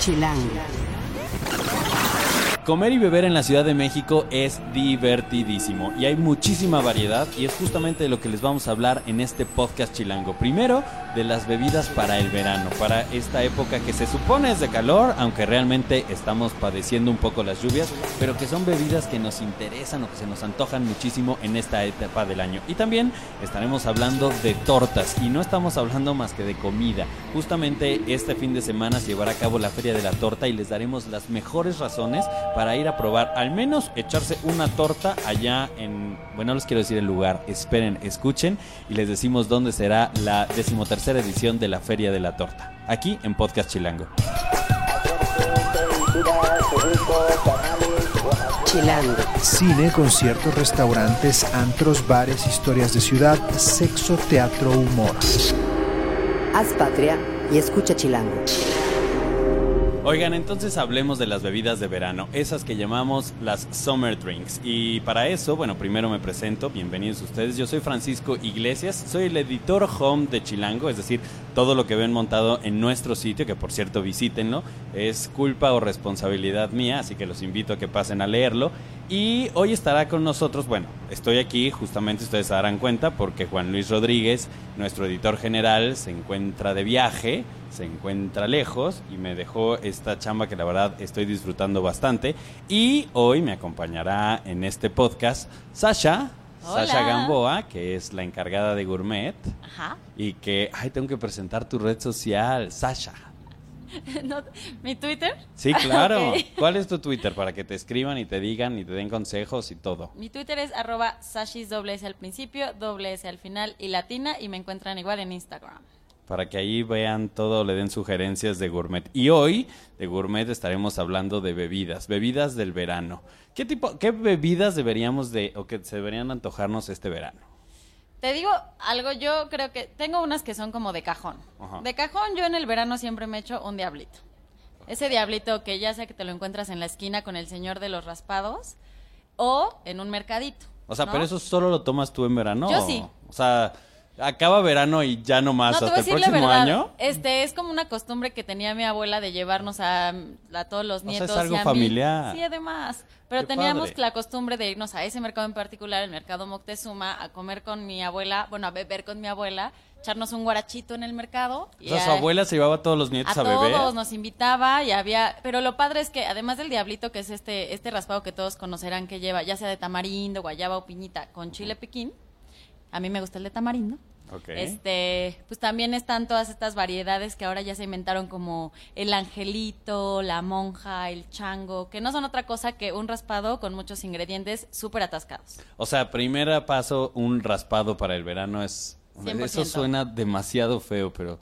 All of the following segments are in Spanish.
Chilango. Comer y beber en la Ciudad de México es divertidísimo y hay muchísima variedad y es justamente de lo que les vamos a hablar en este podcast chilango. Primero, de las bebidas para el verano, para esta época que se supone es de calor, aunque realmente estamos padeciendo un poco las lluvias, pero que son bebidas que nos interesan o que se nos antojan muchísimo en esta etapa del año. Y también estaremos hablando de tortas y no estamos hablando más que de comida. Justamente este fin de semana se llevará a cabo la Feria de la Torta y les daremos las mejores razones para ir a probar, al menos echarse una torta allá en, bueno, no les quiero decir el lugar, esperen, escuchen y les decimos dónde será la decimotercera edición de la Feria de la Torta, aquí en Podcast Chilango. Chilango. Cine, conciertos, restaurantes, antros, bares, historias de ciudad, sexo, teatro, humor. Haz patria y escucha Chilango. Oigan, entonces hablemos de las bebidas de verano, esas que llamamos las summer drinks. Y para eso, bueno, primero me presento, bienvenidos ustedes. Yo soy Francisco Iglesias, soy el editor home de Chilango, es decir, todo lo que ven montado en nuestro sitio, que por cierto visítenlo, es culpa o responsabilidad mía, así que los invito a que pasen a leerlo. Y hoy estará con nosotros, bueno, estoy aquí, justamente ustedes se darán cuenta, porque Juan Luis Rodríguez, nuestro editor general, se encuentra de viaje, se encuentra lejos y me dejó esta chamba que la verdad estoy disfrutando bastante. Y hoy me acompañará en este podcast Sasha. Hola. Sasha Gamboa, que es la encargada de Gourmet. Ajá. Y que, ay, tengo que presentar tu red social, Sasha. No, ¿Mi Twitter? Sí, claro. ¿Cuál es tu Twitter para que te escriban y te digan y te den consejos y todo? Mi Twitter es arroba sashis doble S al principio, doble S al final y latina y me encuentran igual en Instagram. Para que ahí vean todo, le den sugerencias de gourmet. Y hoy de gourmet estaremos hablando de bebidas, bebidas del verano. ¿Qué tipo, qué bebidas deberíamos de, o que se deberían antojarnos este verano? Te digo algo, yo creo que tengo unas que son como de cajón. Ajá. De cajón yo en el verano siempre me echo un diablito. Ese diablito que ya sea que te lo encuentras en la esquina con el señor de los raspados o en un mercadito. O sea, ¿no? pero eso solo lo tomas tú en verano. Yo sí. O sea, acaba verano y ya no más No, hasta el próximo verdad. año. Este es como una costumbre que tenía mi abuela de llevarnos a, a todos los sea, es nietos. algo y a mí. familiar. Sí, además. Pero Qué teníamos padre. la costumbre de irnos a ese mercado en particular, el mercado Moctezuma, a comer con mi abuela, bueno, a beber con mi abuela, echarnos un guarachito en el mercado. O y sea, su a- abuela se llevaba a todos los nietos a a, beber. todos nos invitaba y había, pero lo padre es que además del diablito, que es este, este raspado que todos conocerán que lleva, ya sea de tamarindo, guayaba o piñita, con chile piquín, a mí me gusta el de tamarindo. Este, pues también están todas estas variedades que ahora ya se inventaron como el angelito, la monja, el chango, que no son otra cosa que un raspado con muchos ingredientes súper atascados. O sea, primera paso, un raspado para el verano es... 100%. Eso suena demasiado feo, pero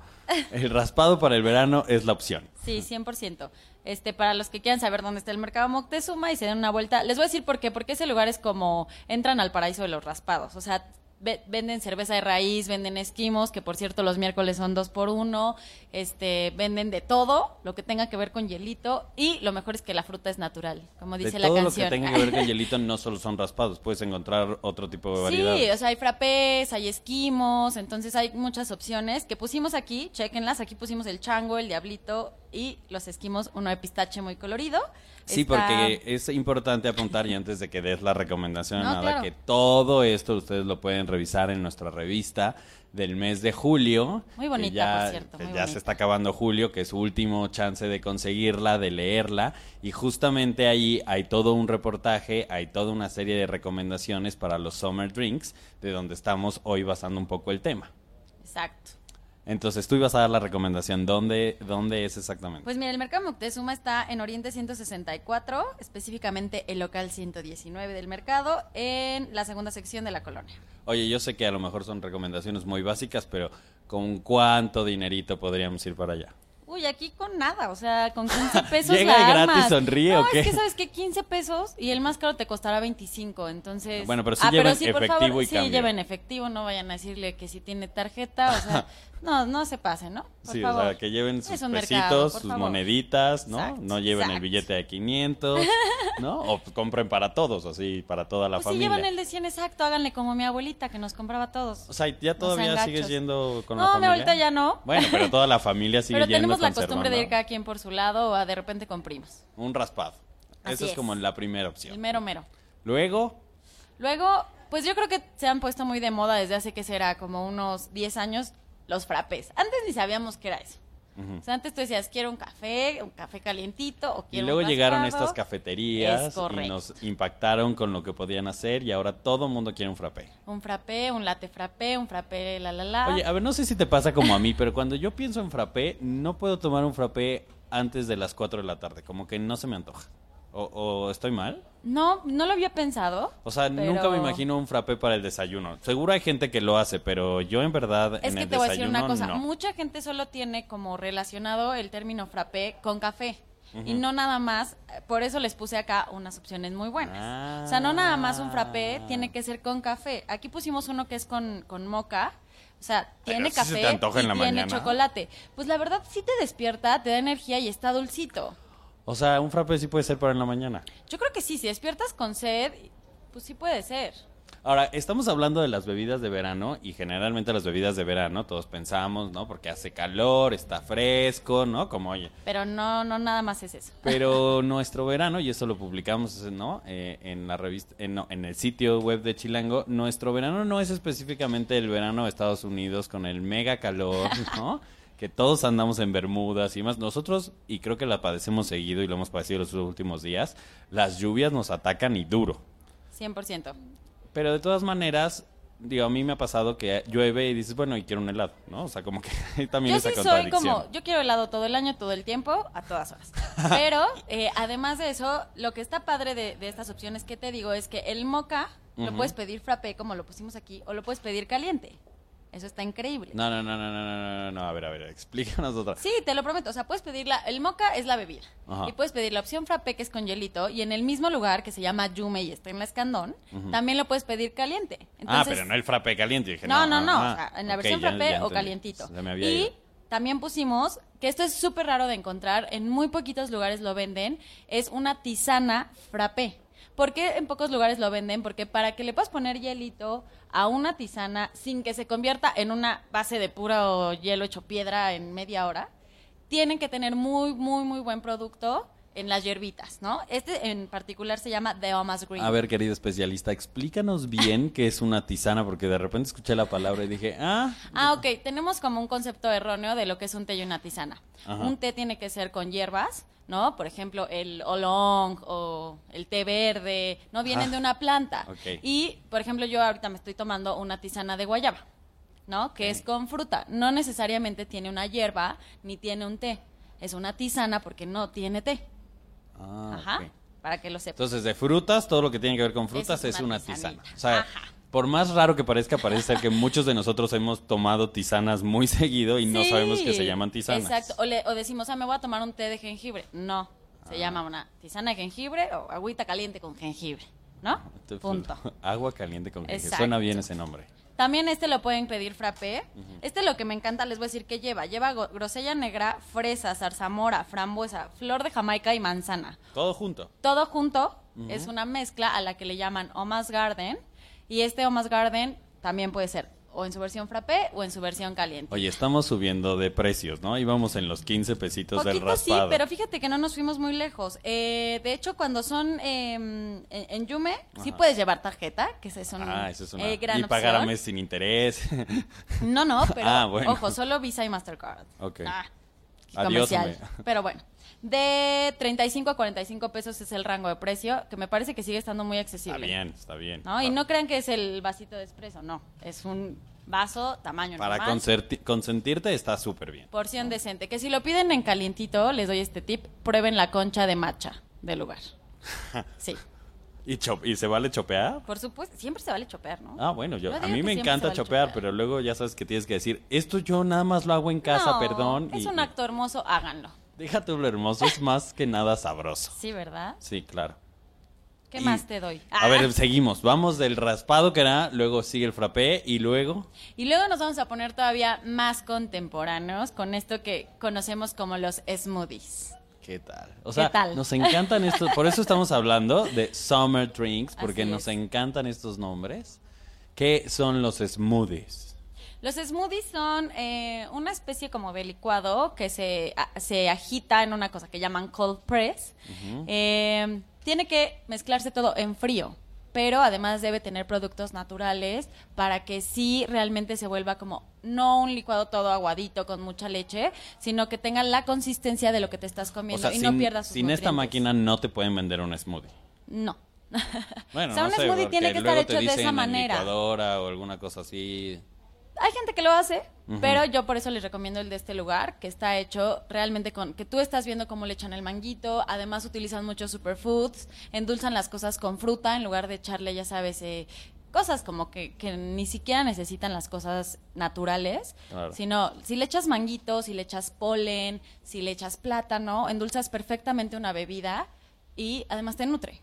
el raspado para el verano es la opción. Sí, 100%. Este, para los que quieran saber dónde está el mercado Moctezuma y se den una vuelta, les voy a decir por qué, porque ese lugar es como entran al paraíso de los raspados, o sea, ve- venden cerveza de raíz, venden esquimos, que por cierto los miércoles son dos por uno, este, venden de todo, lo que tenga que ver con hielito y lo mejor es que la fruta es natural, como dice de la todo canción. lo que tenga que ver con hielito no solo son raspados, puedes encontrar otro tipo de variedades. Sí, o sea, hay frappés, hay esquimos, entonces hay muchas opciones que pusimos aquí, chequenlas, aquí pusimos el chango, el diablito y los esquimos, uno de pistache muy colorido. Sí, Está- porque es importante apuntar y antes de que des la recomendación, No, nada, claro. que todo esto ustedes lo pueden revisar en nuestra revista del mes de julio. Muy bonita, ya, por cierto, muy ya bonita. se está acabando julio, que es su último chance de conseguirla, de leerla. Y justamente ahí hay todo un reportaje, hay toda una serie de recomendaciones para los summer drinks, de donde estamos hoy basando un poco el tema. Exacto. Entonces tú ibas a dar la recomendación. ¿Dónde, dónde es exactamente? Pues mira, el mercado Moctezuma está en Oriente 164, específicamente el local 119 del mercado, en la segunda sección de la colonia. Oye, yo sé que a lo mejor son recomendaciones muy básicas, pero ¿con cuánto dinerito podríamos ir para allá? Uy, aquí con nada, o sea, con 15 pesos Llega la gratis armas. sonríe, no, ¿o qué? es que sabes que 15 pesos y el más caro te costará 25, entonces... Bueno, pero sí ah, lleven sí, por efectivo favor, y sí, cambio. lleven efectivo, no vayan a decirle que si tiene tarjeta, o sea, no, no se pase, ¿no? Por sí, favor. o sea, que lleven sus pesitos, mercado, por sus favor. moneditas, ¿no? Exacto, no lleven el exacto. billete de 500, ¿no? O pues, compren para todos, así, para toda la Pues si familia. llevan el de 100 exacto, háganle como mi abuelita que nos compraba a todos. O sea, ¿ya todavía sigues yendo con la No, mi familia? abuelita ya no. Bueno, pero toda la familia sigue Pero yendo tenemos la costumbre de ir cada quien por su lado o a de repente con primos. Un raspado. Así Eso es, es. como la primera El opción. mero mero. Luego, Luego, pues yo creo que se han puesto muy de moda desde hace que será como unos 10 años los frappés. Antes ni sabíamos qué era eso. O sea, antes tú decías, quiero un café, un café calientito o y luego un llegaron estas cafeterías Es y nos impactaron con lo que podían hacer y ahora todo el mundo quiere un frappé. Un frappé, un latte frappé, un frappé la la la. Oye, a ver, no sé si te pasa como a mí, pero cuando yo pienso en frappé, no puedo tomar un frappé antes de las 4 de la tarde, como que no se me antoja. ¿O, o estoy mal? No, no lo había pensado. O sea, pero- nunca me imagino un frappé para el desayuno. Seguro hay gente que lo hace, pero yo en verdad Es en que el te voy a decir una cosa, no. mucha gente solo tiene como relacionado el término frappé con café. Y no nada más, por eso les puse acá unas opciones muy buenas. O sea, no nada más un frappé tiene que ser con café. Aquí pusimos uno que es con, con moca. O sea, tiene se café antoja y tiene mañana. chocolate. Pues la verdad sí te despierta, te da energía y está dulcito. O sea, un frappé sí puede ser para en la mañana. Yo creo que sí, si despiertas con sed, pues sí puede ser. Ahora, estamos hablando de las bebidas de verano y generalmente las bebidas de verano todos pensamos, ¿no? Porque hace calor, está fresco, ¿no? Como oye. Pero no, no nada más es eso. Pero nuestro verano, y eso lo publicamos, ¿no? Eh, en la revista, en, no, en el sitio web de Chilango, nuestro verano no es específicamente el verano de Estados Unidos con el mega calor, ¿no? Que todos andamos en Bermudas y más. Nosotros, y creo que la padecemos seguido y lo hemos padecido los últimos días, las lluvias nos atacan y duro. 100%. Pero de todas maneras, digo, a mí me ha pasado que llueve y dices, bueno, y quiero un helado, ¿no? O sea, como que también Yo esa sí soy como, yo quiero helado todo el año, todo el tiempo, a todas horas. Pero, eh, además de eso, lo que está padre de, de estas opciones que te digo es que el moca lo puedes pedir frappé, como lo pusimos aquí, o lo puedes pedir caliente. Eso está increíble. No, no, no, no, no, no, no, no, a ver, a ver, explícanos otra. Sí, te lo prometo. O sea, puedes pedir la... El moca es la bebida. Ajá. Y puedes pedir la opción frappé, que es con hielito. Y en el mismo lugar, que se llama Yume y está en la Escandón, también lo puedes pedir caliente. ah, Entonces, pero no el frappé caliente. Dije, No, no, no. ah, o sea, en la ok, versión ya- frappé ya o entendí. calientito. Se me había y ido. también pusimos, que esto es súper raro de encontrar, en muy poquitos lugares lo venden, es una tisana frappé. ¿Por qué en pocos lugares lo venden? Porque para que le puedas poner hielito a una tisana sin que se convierta en una base de puro hielo hecho piedra en media hora, tienen que tener muy, muy, muy buen producto en las hierbitas, ¿no? Este en particular se llama The Omas Green. A ver, querido especialista, explícanos bien qué es una tisana, porque de repente escuché la palabra y dije, ah, Ah, ok. Tenemos como un concepto erróneo de lo que es un té y una tisana. Ajá. Un té tiene que ser con hierbas, ¿no? Por ejemplo, el oolong o el té verde, no vienen Ajá. de una planta. Ok. Y, por ejemplo, yo ahorita me estoy tomando una tisana de guayaba, ¿no? Que es con fruta. No necesariamente tiene una hierba ni tiene un té. Es una tisana porque no tiene té. Ah, Ajá. Para que lo sepas. Entonces, de frutas, todo lo que tiene que ver con frutas es es una tisana. O sea, Ajá. por más raro que parezca, parece ser que muchos de nosotros hemos tomado tisanas muy seguido y no sabemos que se llaman tisanas. Exacto. O, le- o decimos, ah, me voy a tomar un té de jengibre. No. Se Ah. llama una tisana de jengibre o agüita caliente con jengibre. ¿No? Punto. Agua caliente con jengibre. Exacto. Suena bien ese nombre. También este lo pueden pedir frappé. Este lo que me encanta, les voy a decir que lleva. Lleva grosella negra, fresa, zarzamora, frambuesa, flor de jamaica y manzana. Todo junto. Todo junto es una mezcla a la que le llaman Omas Garden. Y este Omas Garden también puede ser o en su versión frappé o en su versión caliente. Oye, estamos subiendo de precios, ¿no? Íbamos en los 15 pesitos del Poquito sí, raspado. pero fíjate que no nos fuimos muy lejos. Eh, de hecho, cuando son eh, en, en Yume, sí puedes llevar tarjeta, que ese es un Ah, eso es una... eh, gran y pagar a opción. mes sin interés. No, no, pero Ah, bueno. ojo, solo Visa y Mastercard. Ok. Ah, Adiós, comercial. hombre. Pero bueno, de 35 a 45 pesos es el rango de precio, que me parece que sigue estando muy accesible. está bien, está bien. ¿no? Y no crean que es el vasito de espresso, no. Es un vaso tamaño Para consentirte está súper bien. Porción decente. Que si lo piden en calientito, les doy este tip, prueben la concha de matcha del lugar. Sí, ¿Y, chop- ¿Y se vale chopear? por supuesto, siempre se vale chopear, ¿no? Ah, bueno, yo, Yo a mí me encanta vale chopear, chopear. pero luego ya sabes que tienes que decir, esto yo nada más lo hago en casa, No, perdón. Es y- un acto hermoso, háganlo. Déjate lo hermoso, es más que nada sabroso. Sí, ¿verdad? Sí, claro. ¿Qué Y- más te doy? A Ah, ver, seguimos. Vamos del raspado que era, luego sigue el frappé y luego... Y luego nos vamos a poner todavía más contemporáneos con esto que conocemos como los smoothies. ¿Qué tal? O sea, tal? nos encantan estos, por eso estamos hablando de summer drinks, porque nos encantan estos nombres. ¿Qué son los smoothies? Los smoothies son eh, una especie como de licuado que se, a- se agita en una cosa que llaman cold press. Eh, tiene que mezclarse todo en frío, pero además debe tener productos naturales para que sí realmente se vuelva como no un licuado todo aguadito con mucha leche, sino que tenga la consistencia de lo que te estás O comiendo sea, y sin, no pierdas sus sin esta máquina no te pueden vender un smoothie. No. Bueno, o sea, no un sé, smoothie tiene que estar hecho de esa manera. licuadora o alguna cosa así. Hay gente que lo hace, pero yo por eso les recomiendo el de este lugar, que está hecho realmente con que tú estás viendo cómo le echan el manguito, además utilizan muchos superfoods, endulzan las cosas con fruta en lugar de echarle, ya sabes, eh, cosas como que, que ni siquiera necesitan las cosas naturales, Claro. sino si le echas manguito, si le echas polen, si le echas plátano, endulzas perfectamente una bebida y además te nutre,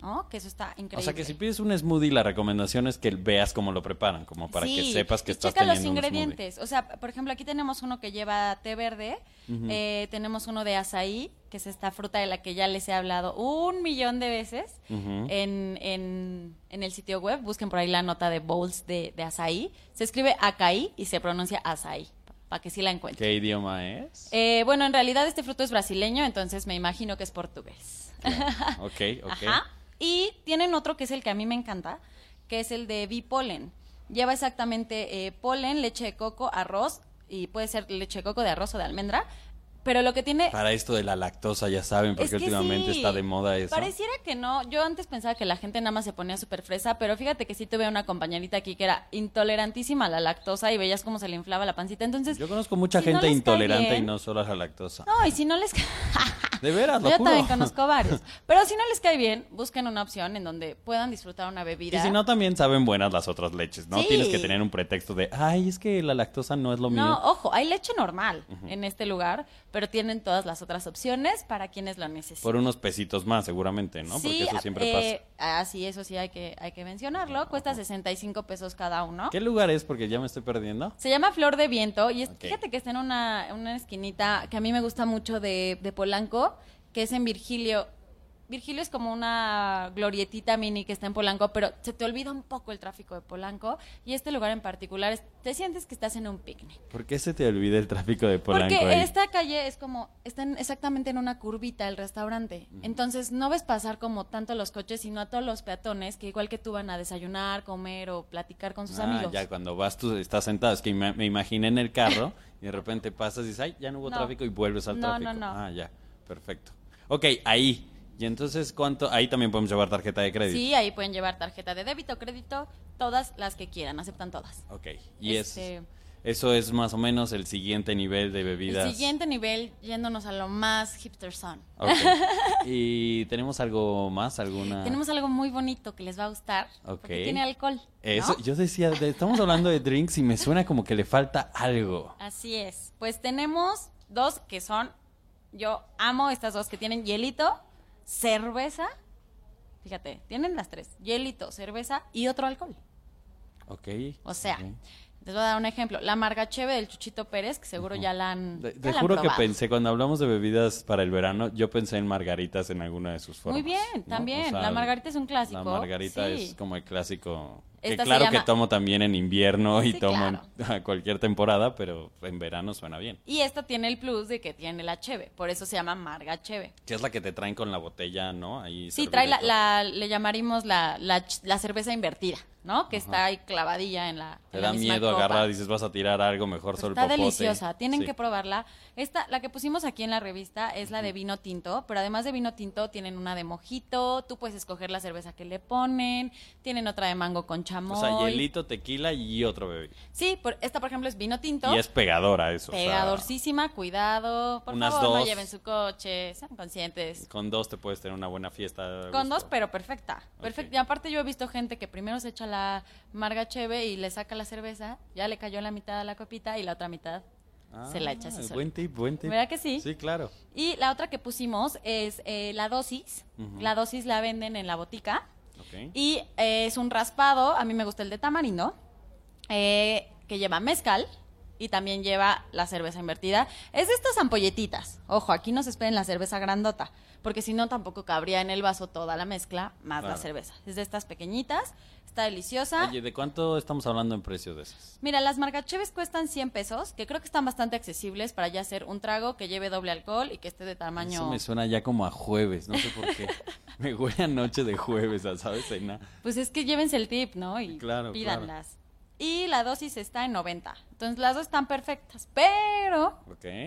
¿no? Que eso está increíble. O sea que si pides un smoothie, la recomendación es que veas cómo lo preparan, como para que sepas que y estás checa los teniendo un smoothie. ingredientes. O sea, por ejemplo, aquí tenemos uno que lleva té verde, eh, tenemos uno de azaí, que es esta fruta de la que ya les he hablado un millón de veces en, en el sitio web. Busquen por ahí la nota de bowls de, de azaí. Se escribe acaí y se pronuncia azaí, para que sí la encuentren. ¿Qué idioma es? Eh, bueno, en realidad este fruto es brasileño, entonces me imagino que es portugués. ok, ok. Ajá. Y tienen otro que es el que a mí me encanta, que es el de bipolen. Lleva exactamente eh, polen, leche de coco, arroz, y puede ser leche de coco de arroz o de almendra. Pero lo que tiene... Para esto de la lactosa, ya saben, porque es que últimamente sí. está de moda eso. Pareciera que no. Yo antes pensaba que la gente nada más se ponía súper fresa, pero fíjate que sí tuve una compañerita aquí que era intolerantísima a la lactosa y veías cómo se le inflaba la pancita. Entonces, Yo conozco mucha si gente cae intolerante y no solo a la lactosa. no, y si no les... De veras, lo Yo juro. también conozco varios. Pero si no les cae bien, busquen una opción en donde puedan disfrutar una bebida. Y si no, también saben buenas las otras leches, ¿no? Sí. Tienes que tener un pretexto de, ay, es que la lactosa no es lo mío. No, ojo, hay leche normal en este lugar, pero tienen todas las otras opciones para quienes lo necesiten. Por unos pesitos más, seguramente, ¿no? Porque eso siempre eh, Ah, sí, eso sí hay que, hay que mencionarlo. Cuesta 65 pesos cada uno. pasa. ¿Qué lugar es? Porque ya me estoy perdiendo. Se llama Flor de Viento y es- fíjate que está en una, una esquinita que a mí me gusta mucho de, de Polanco, que es en Virgilio. Virgilio es como una glorietita mini que está en Polanco, pero se te olvida un poco el tráfico de Polanco y este lugar en particular, es- te sientes que estás en un picnic. ¿Por qué se te olvida el tráfico de Polanco Porque ahí? esta calle es como, está en- exactamente en una curvita el restaurante. Entonces no ves pasar como tanto los coches, sino a todos los peatones que igual que tú van a desayunar, comer o platicar con sus Ah, amigos. ya cuando vas tú estás sentado, es que me, me imaginé en el carro y de repente pasas y dices, ay, ya no hubo No. tráfico y vuelves al No, tráfico. no, no. Ah, ya, perfecto. Ok, ahí. Y entonces, ¿cuánto? Ahí también podemos llevar tarjeta de crédito. Sí, ahí pueden llevar tarjeta de débito, crédito, todas las que quieran, aceptan todas. Ok, y Este- es, eso es más o menos el siguiente nivel de bebidas. El siguiente nivel, yéndonos a lo más hipster son. Ok. ¿Y tenemos algo más? ¿Alguna? Tenemos algo muy bonito que les va a gustar. Ok. Porque tiene alcohol. ¿no? Eso, yo decía, de- estamos hablando de drinks y me suena como que le falta algo. Así es. Pues tenemos dos que son, yo amo estas dos que tienen hielito, cerveza. Fíjate, tienen las tres. Hielito, cerveza y otro alcohol. Ok. O sea, ok. les voy a dar un ejemplo. La Margacheve del Chuchito Pérez, que seguro ya la han, Te, ya te la han juro que pensé, cuando hablamos de bebidas para el verano, yo pensé en margaritas en alguna de sus formas. Muy bien, ¿no? también. O sea, la margarita es un clásico. La margarita Sí. es como el clásico. Que Esta se claro que tomo también en invierno y tomo claro. cualquier temporada, pero en verano suena bien. Y esta tiene el plus de que tiene la cheve, por eso se llama Marga Cheve. Que es la que te traen con la botella, ¿no? Ahí Sí, trae la, le llamaríamos la, la, cerveza invertida, ¿no? Que está ahí clavadilla en la Te en la da misma miedo copa. agarrar, dices, vas a tirar algo, mejor solo el está popote. deliciosa, tienen Sí. que probarla. Esta, la que pusimos aquí en la revista es la de vino tinto, pero además de vino tinto tienen una de mojito, tú puedes escoger la cerveza que le ponen, tienen otra de mango con O chamoy. sea, hielito, tequila y otro bebé. Sí, por, esta por ejemplo es vino tinto. Y es pegadora eso. o sea, Pegadorcísima, cuidado. Por Unas favor, no dos. lleven su coche, sean conscientes. con dos te puedes tener una buena fiesta. Con dos, pero perfecta. Perfecta. Y aparte yo he visto gente que primero se echa la marga cheve y le saca la cerveza, ya le cayó la mitad a la copita y la otra mitad se la echa así Ah. Buen tip, buen tip. ¿Verdad que sí? Sí, claro. Y la otra que pusimos es eh, la dosis. La dosis la venden en la botica. Y eh, es un raspado, a mí me gusta el de tamarindo, eh, que lleva mezcal y también lleva la cerveza invertida. Es de estas ampolletitas. Ojo, aquí no se esperen la cerveza grandota, porque si no tampoco cabría en el vaso toda la mezcla más la cerveza. Es de estas pequeñitas, está deliciosa. Oye, ¿de cuánto estamos hablando en precio de esas? Mira, las marcacheves cuestan 100 pesos, que creo que están bastante accesibles para ya hacer un trago que lleve doble alcohol y que esté de tamaño... Eso me suena ya como a jueves, no sé por qué. me huele a noche de jueves, ¿sabes? Cena. Pues es que llévense el tip, ¿no? Y Claro, pídanlas. Y la dosis está en 90. Entonces las dos están perfectas. Pero,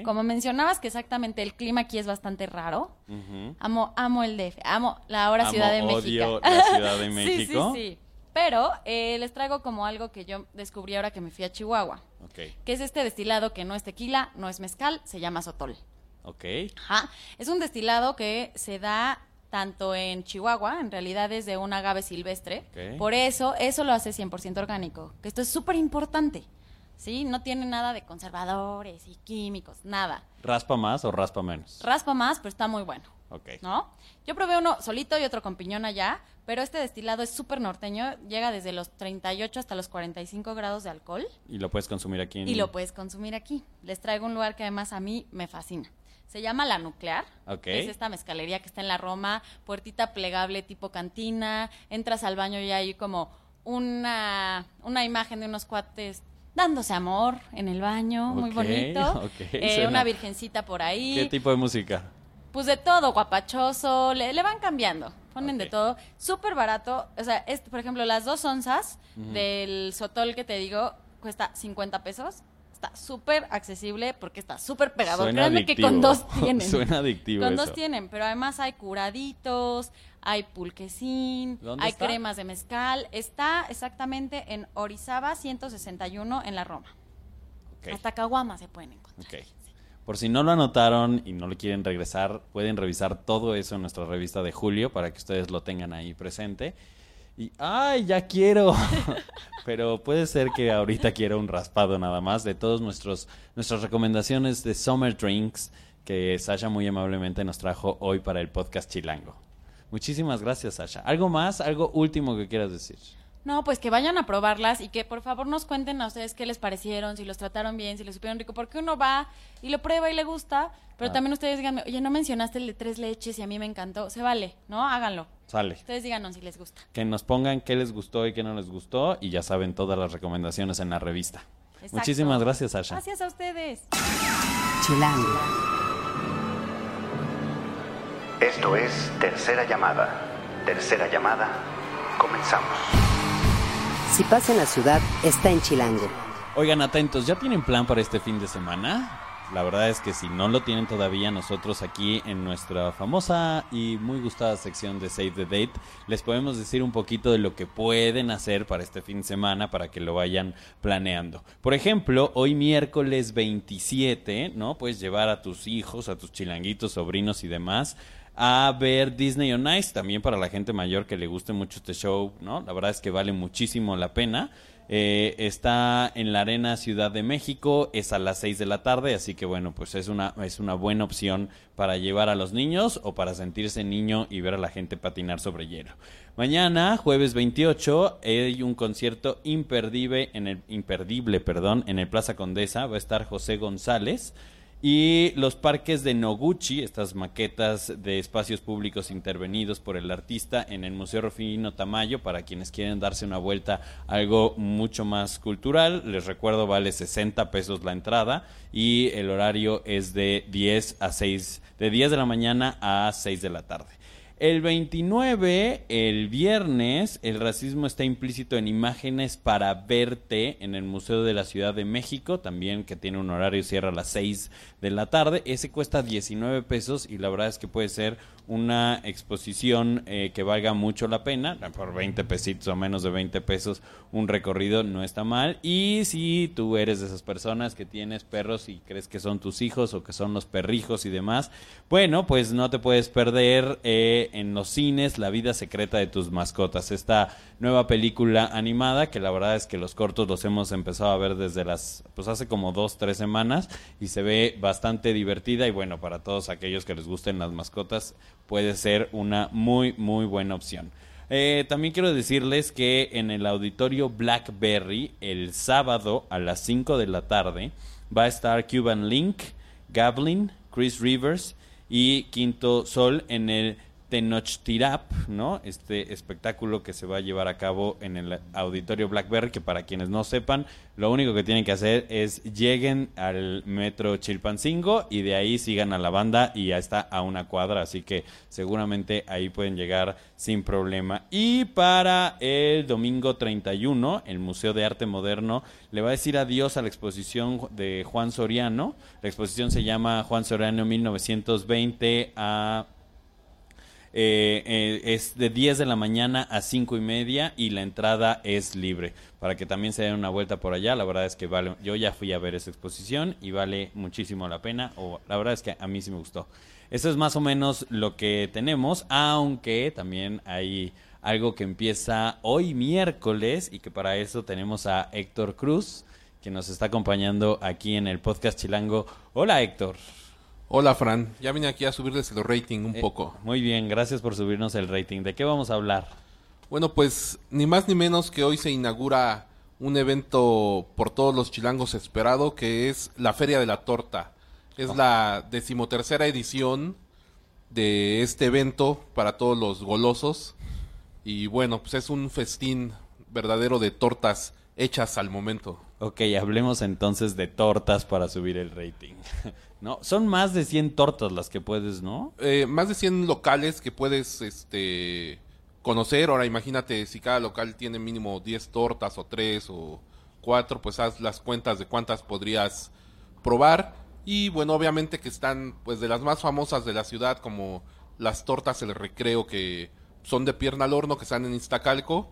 como mencionabas que exactamente el clima aquí es bastante raro, Ujú. amo, amo el DF, amo la ahora Amo, Ciudad de odio México. la Ciudad de Sí, México. Sí, sí, Pero eh, les traigo como algo que yo descubrí ahora que me fui a Chihuahua. Ok, Que es este destilado que no es tequila, no es mezcal, se llama sotol. ok. Ajá. Es un destilado que se da tanto en Chihuahua, en realidad es de un agave silvestre. Por eso, eso lo hace 100% orgánico. Que esto es súper importante. ¿Sí? No tiene nada de conservadores y químicos, nada. ¿Raspa más o raspa menos? Raspa más, pero está muy bueno. Ok. ¿No? Yo probé uno solito y otro con piñón allá, pero este destilado es súper norteño, llega desde los 38 hasta los 45 grados de alcohol Y lo puedes consumir aquí en... y lo puedes consumir aquí. Les traigo un lugar que además a mí me fascina. Se llama La Nuclear. Ok. Es esta mezcalería que está en la Roma, puertita plegable tipo cantina. Entras al baño y hay como una, una imagen de unos cuates dándose amor en el baño, muy bonito. ok, Eh, una virgencita por ahí. ¿Qué tipo de música? Pues de todo, guapachoso, le, le van cambiando, ponen de todo, súper barato, o sea, este, por ejemplo, las dos onzas del sotol que te digo cuesta 50 pesos, está súper accesible porque está súper pegado, créanme que con dos tienen. Suena adictivo Con eso. dos tienen, pero además hay curaditos, hay pulquecín, ¿Dónde hay está? cremas de mezcal, está exactamente en Orizaba 161 en la Roma. Hasta Caguama se pueden encontrar. Por si no lo anotaron y no lo quieren regresar, pueden revisar todo eso en nuestra revista de julio para que ustedes lo tengan ahí presente. Y, ¡ay, ya quiero! Pero puede ser que ahorita quiera un raspado nada más de todos nuestros nuestras recomendaciones de Summer Drinks que Sasha muy amablemente nos trajo hoy para el podcast Chilango. Muchísimas gracias, Sasha. ¿Algo más? ¿Algo último que quieras decir? No, pues que vayan a probarlas y que por favor nos cuenten a ustedes qué les parecieron, si los trataron bien, si les supieron rico, porque uno va y lo prueba y le gusta, pero Ah. también ustedes díganme, oye, no mencionaste el de tres leches y a mí me encantó, se vale, ¿no? Háganlo. Sale. Ustedes díganos si les gusta. que nos pongan qué les gustó y qué no les gustó y ya saben todas las recomendaciones en la revista. Exacto. Muchísimas gracias, Sasha. Gracias a ustedes. Chilango. Esto es Tercera Llamada. Tercera Llamada. Comenzamos. Si pasa en la ciudad, está en Chilango. Oigan, atentos, ¿ya tienen plan para este fin de semana? La verdad es que si no lo tienen todavía, nosotros aquí en nuestra famosa y muy gustada sección de Save the Date, les podemos decir un poquito de lo que pueden hacer para este fin de semana para que lo vayan planeando. Por ejemplo, hoy miércoles 27, ¿no? Puedes llevar a tus hijos, a tus chilanguitos, sobrinos y demás a ver Disney on Ice, también para la gente mayor que le guste mucho este show, ¿no? La verdad es que vale muchísimo la pena. Eh, está en la Arena Ciudad de México, es a las 6 de la tarde, así que bueno, pues es una, es una buena opción para llevar a los niños o para sentirse niño y ver a la gente patinar sobre hielo. Mañana, jueves 28, hay un concierto imperdible en el, imperdible, perdón, en el Plaza Condesa, va a estar José González. Y los parques de Noguchi, estas maquetas de espacios públicos intervenidos por el artista en el Museo Rufino Tamayo, para quienes quieren darse una vuelta algo mucho más cultural. Les recuerdo, vale 60 pesos la entrada y el horario es de 10 a 6, de 10 de la mañana a 6 de la tarde. El 29, el viernes, el racismo está implícito en imágenes para verte en el Museo de la Ciudad de México, también que tiene un horario cierra a las 6 de la tarde. Ese cuesta 19 pesos y la verdad es que puede ser una exposición eh, que valga mucho la pena. Por 20 pesitos o menos de 20 pesos, un recorrido no está mal. Y si tú eres de esas personas que tienes perros y crees que son tus hijos o que son los perrijos y demás, bueno, pues no te puedes perder eh, en los cines La vida secreta de tus mascotas. Esta nueva película animada que la verdad es que los cortos los hemos empezado a ver desde las, pues hace como dos, tres semanas y se ve bastante divertida y bueno, para todos aquellos que les gusten las mascotas puede ser una muy, muy buena opción. Eh, también quiero decirles que en el auditorio Blackberry, el sábado a las 5 de la tarde, va a estar Cuban Link, Gablin, Chris Rivers y Quinto Sol en el Tenochtirap, ¿no? Este espectáculo que se va a llevar a cabo en el auditorio Blackberry, que para quienes no sepan, lo único que tienen que hacer es lleguen al metro Chilpancingo y de ahí sigan a la banda y ya está a una cuadra, así que seguramente ahí pueden llegar sin problema. Y para el domingo 31, el Museo de Arte Moderno le va a decir adiós a la exposición de Juan Soriano. La exposición se llama Juan Soriano 1920 a eh, eh, es de 10 de la mañana a 5 y media y la entrada es libre para que también se den una vuelta por allá. La verdad es que vale, yo ya fui a ver esa exposición y vale muchísimo la pena. O la verdad es que a mí sí me gustó. Eso es más o menos lo que tenemos, aunque también hay algo que empieza hoy miércoles y que para eso tenemos a Héctor Cruz que nos está acompañando aquí en el podcast Chilango. Hola Héctor. Hola Fran, ya vine aquí a subirles el rating un Eh, poco. Muy bien, gracias por subirnos el rating. ¿De qué vamos a hablar? Bueno, pues ni más ni menos que hoy se inaugura un evento por todos los chilangos esperado que es la Feria de la Torta. Es la decimotercera edición de este evento para todos los golosos. Y bueno, pues es un festín verdadero de tortas hechas al momento. Ok, hablemos entonces de tortas para subir el rating. no, son más de 100 tortas las que puedes, ¿no? Eh, más de 100 locales que puedes este conocer. Ahora imagínate si cada local tiene mínimo 10 tortas o 3 o 4, pues haz las cuentas de cuántas podrías probar. Y bueno, obviamente que están pues de las más famosas de la ciudad como las tortas El Recreo que son de pierna al horno que están en Iztacalco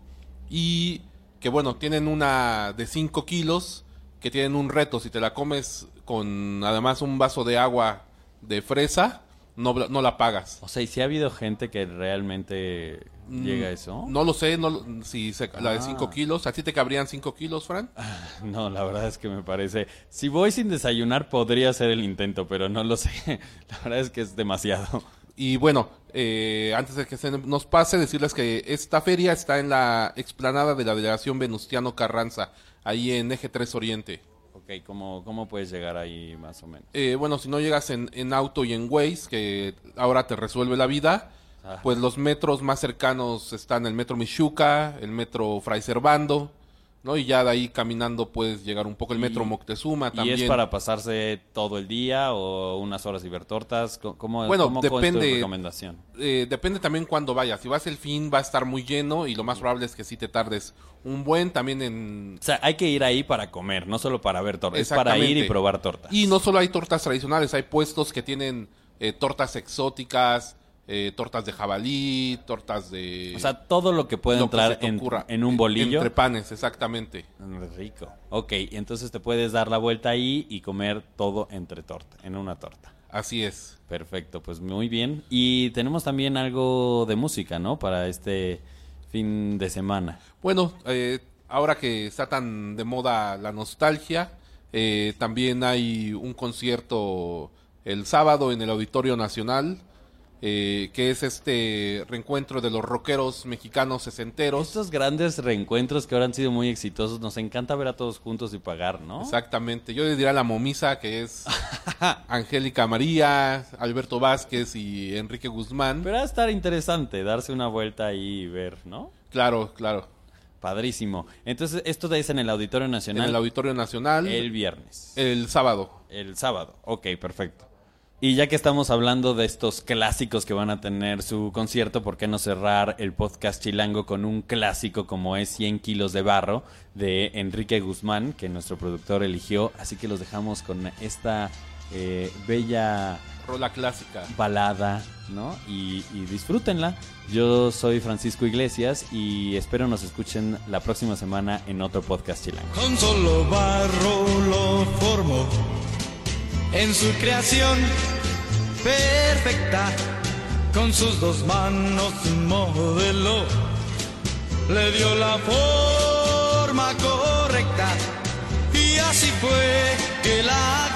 y que bueno, tienen una de 5 kilos que tienen un reto, si te la comes con además un vaso de agua de fresa, no, no la pagas. O sea, ¿y si ha habido gente que realmente llega a eso? Mm, No lo sé, no, si se- la de Ah. 5 kilos, ¿a ti te cabrían 5 kilos, Fran? No, la verdad es que me parece... Si voy sin desayunar podría hacer el intento, pero no lo sé. La verdad es que es demasiado. Y bueno, eh, antes de que se nos pase, decirles que esta feria está en la explanada de la delegación Venustiano Carranza, ahí en Eje 3 Oriente. Ok, ¿cómo, cómo puedes llegar ahí más o menos? Eh, bueno, si no llegas en, en auto y en Waze, que ahora te resuelve la vida, Ah. pues los metros más cercanos están el metro Michuca, el metro Fray Servando, ¿no? Y ya de ahí caminando puedes llegar un poco el metro Y- Moctezuma ¿Y también. es para pasarse todo el día o unas horas y ver tortas? ¿Cómo, cómo, Bueno, cómo- tu depende. recomendación? Eh, depende también cuándo vayas. Si vas el fin va a estar muy lleno y lo más probable es que sí te tardes un buen también en... O sea, hay que ir ahí para comer, no solo para ver tortas. Es para ir y probar tortas. Y no solo hay tortas tradicionales, hay puestos que tienen eh, tortas exóticas, eh, tortas de jabalí, tortas de... O sea, todo lo que puede lo entrar en, un bolillo. Entre panes, exactamente. Rico. Ok, entonces te puedes dar la vuelta ahí y comer todo entre torta, en una torta. Así es. Perfecto, pues muy bien. Y tenemos también algo de música, ¿no? Para este fin de semana. Bueno, eh, ahora que está tan de moda la nostalgia, eh, también hay un concierto el sábado en el Auditorio Nacional, eh, que es este reencuentro de los rockeros mexicanos sesenteros. Estos grandes reencuentros que ahora han sido muy exitosos, nos encanta ver a todos juntos y pagar, ¿no? Exactamente. Yo le diría la momisa, que es Angélica María, Alberto Vázquez y Enrique Guzmán. Pero va a estar interesante darse una vuelta ahí y ver, ¿no? Claro, claro. Padrísimo. Entonces, esto es en el Auditorio En Nacional el Auditorio Nacional el el, viernes. sábado. El sábado. Ok, perfecto. Y ya que estamos hablando de estos clásicos que van a tener su concierto, ¿por qué no cerrar el podcast chilango con un clásico como es 100 kilos de barro de Enrique Guzmán, que nuestro productor eligió? Así que los dejamos con esta eh, bella Rola clásica. balada, ¿no? Y, y disfrútenla. Yo soy Francisco Iglesias y espero nos escuchen la próxima semana en otro podcast chilango. Con solo barro lo formó en su creación perfecta. Con sus dos manos modeló, le dio la forma correcta. Y así fue que la